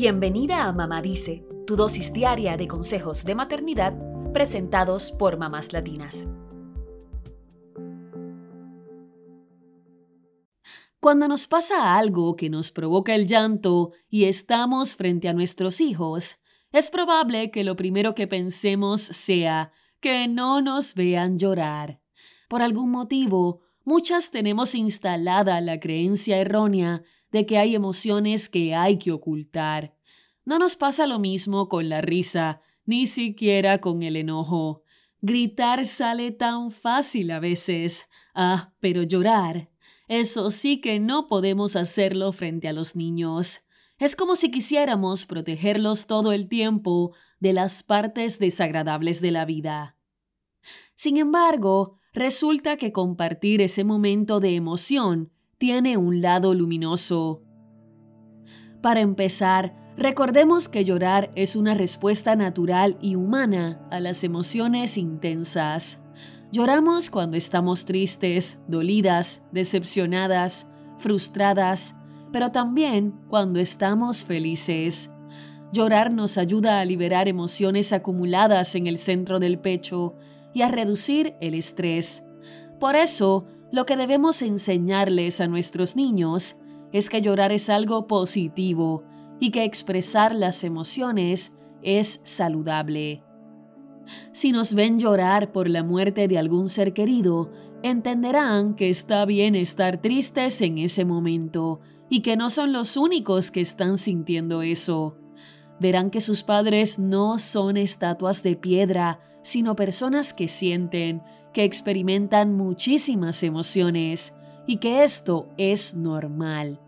Bienvenida a Mamá Dice, tu dosis diaria de consejos de maternidad presentados por mamás latinas. Cuando nos pasa algo que nos provoca el llanto y estamos frente a nuestros hijos, es probable que lo primero que pensemos sea que no nos vean llorar. Por algún motivo, muchas tenemos instalada la creencia errónea de que hay emociones que hay que ocultar. No nos pasa lo mismo con la risa, ni siquiera con el enojo. Gritar sale tan fácil a veces. Ah, pero llorar. Eso sí que no podemos hacerlo frente a los niños. Es como si quisiéramos protegerlos todo el tiempo de las partes desagradables de la vida. Sin embargo, resulta que compartir ese momento de emoción tiene un lado luminoso. Para empezar, recordemos que llorar es una respuesta natural y humana a las emociones intensas. Lloramos cuando estamos tristes, dolidas, decepcionadas, frustradas, pero también cuando estamos felices. Llorar nos ayuda a liberar emociones acumuladas en el centro del pecho y a reducir el estrés. Por eso, lo que debemos enseñarles a nuestros niños es que llorar es algo positivo y que expresar las emociones es saludable. Si nos ven llorar por la muerte de algún ser querido, entenderán que está bien estar tristes en ese momento y que no son los únicos que están sintiendo eso. Verán que sus padres no son estatuas de piedra, sino personas que sienten, que experimentan muchísimas emociones y que esto es normal.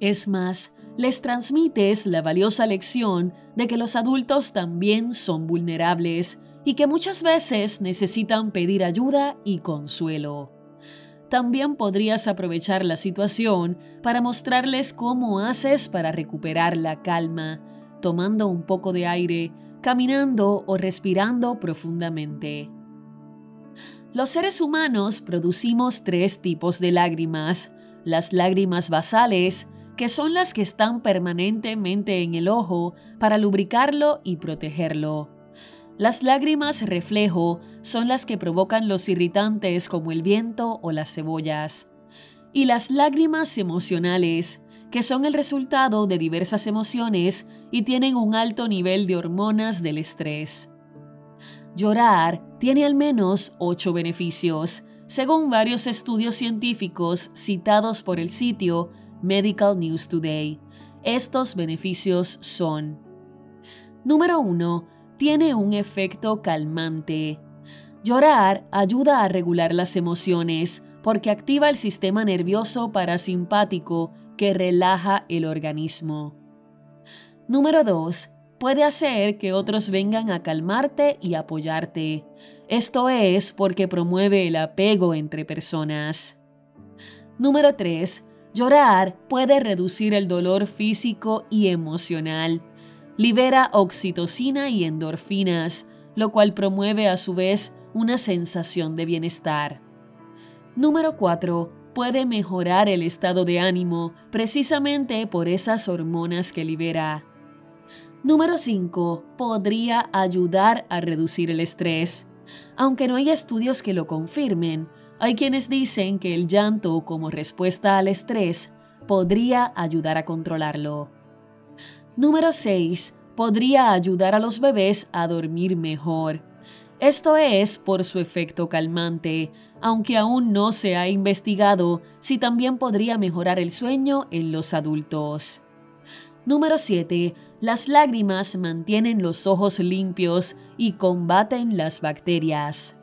Es más, les transmites la valiosa lección de que los adultos también son vulnerables y que muchas veces necesitan pedir ayuda y consuelo. También podrías aprovechar la situación para mostrarles cómo haces para recuperar la calma, tomando un poco de aire, caminando o respirando profundamente. Los seres humanos producimos tres tipos de lágrimas. Las lágrimas basales, que son las que están permanentemente en el ojo para lubricarlo y protegerlo. Las lágrimas reflejo son las que provocan los irritantes como el viento o las cebollas. Y las lágrimas emocionales, que son el resultado de diversas emociones y tienen un alto nivel de hormonas del estrés. Llorar tiene al menos ocho beneficios, según varios estudios científicos citados por el sitio Medical News Today. Estos beneficios son Número 1. Tiene un efecto calmante. Llorar ayuda a regular las emociones porque activa el sistema nervioso parasimpático que relaja el organismo. Número 2 puede hacer que otros vengan a calmarte y apoyarte. Esto es porque promueve el apego entre personas. Número 3. Llorar puede reducir el dolor físico y emocional. Libera oxitocina y endorfinas, lo cual promueve a su vez una sensación de bienestar. Número 4. Puede mejorar el estado de ánimo precisamente por esas hormonas que libera. Número 5. Podría ayudar a reducir el estrés. Aunque no hay estudios que lo confirmen, hay quienes dicen que el llanto como respuesta al estrés podría ayudar a controlarlo. Número 6. Podría ayudar a los bebés a dormir mejor. Esto es por su efecto calmante, aunque aún no se ha investigado si también podría mejorar el sueño en los adultos. Número 7 las lágrimas mantienen los ojos limpios y combaten las bacterias.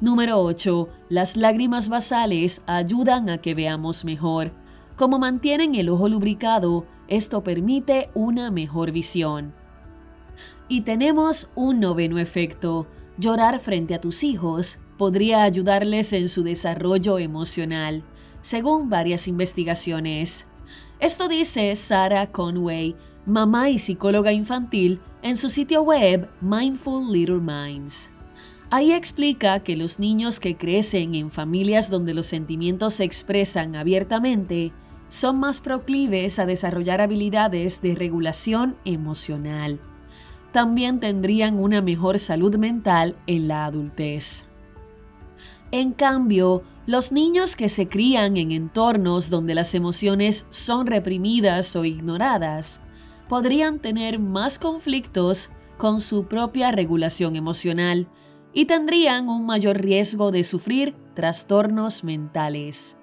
Número 8. Las lágrimas basales ayudan a que veamos mejor. Como mantienen el ojo lubricado, esto permite una mejor visión. Y tenemos un noveno efecto. Llorar frente a tus hijos podría ayudarles en su desarrollo emocional, según varias investigaciones. Esto dice Sarah Conway, mamá y psicóloga infantil, en su sitio web Mindful Little Minds. Ahí explica que los niños que crecen en familias donde los sentimientos se expresan abiertamente son más proclives a desarrollar habilidades de regulación emocional. También tendrían una mejor salud mental en la adultez. En cambio, los niños que se crían en entornos donde las emociones son reprimidas o ignoradas podrían tener más conflictos con su propia regulación emocional y tendrían un mayor riesgo de sufrir trastornos mentales.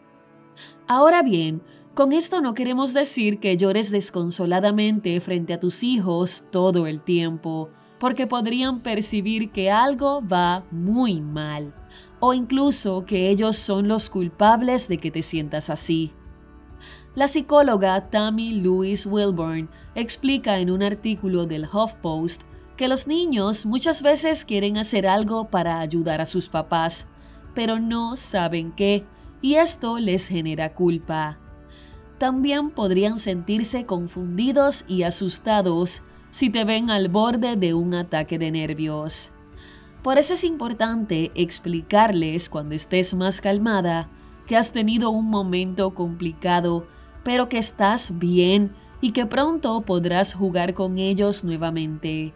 Ahora bien, con esto no queremos decir que llores desconsoladamente frente a tus hijos todo el tiempo, porque podrían percibir que algo va muy mal, o incluso que ellos son los culpables de que te sientas así. La psicóloga Tammy Louise Wilburn explica en un artículo del HuffPost que los niños muchas veces quieren hacer algo para ayudar a sus papás, pero no saben qué, y esto les genera culpa. También podrían sentirse confundidos y asustados si te ven al borde de un ataque de nervios. Por eso es importante explicarles cuando estés más calmada que has tenido un momento complicado, pero que estás bien y que pronto podrás jugar con ellos nuevamente.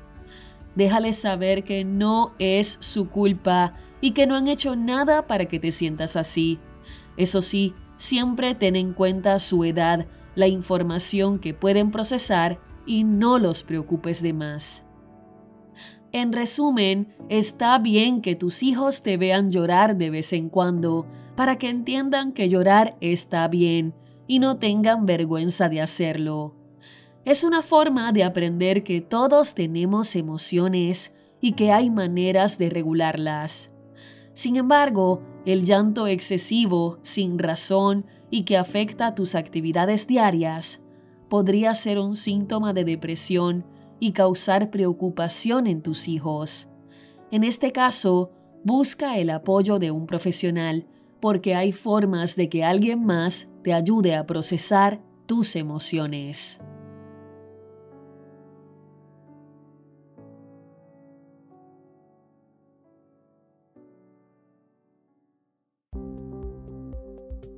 Déjales saber que no es su culpa y que no han hecho nada para que te sientas así. Eso sí, siempre ten en cuenta su edad, la información que pueden procesar y no los preocupes de más. En resumen, está bien que tus hijos te vean llorar de vez en cuando, para que entiendan que llorar está bien y no tengan vergüenza de hacerlo. Es una forma de aprender que todos tenemos emociones y que hay maneras de regularlas. Sin embargo, el llanto excesivo, sin razón y que afecta tus actividades diarias, podría ser un síntoma de depresión y causar preocupación en tus hijos. En este caso, busca el apoyo de un profesional porque hay formas de que alguien más te ayude a procesar tus emociones.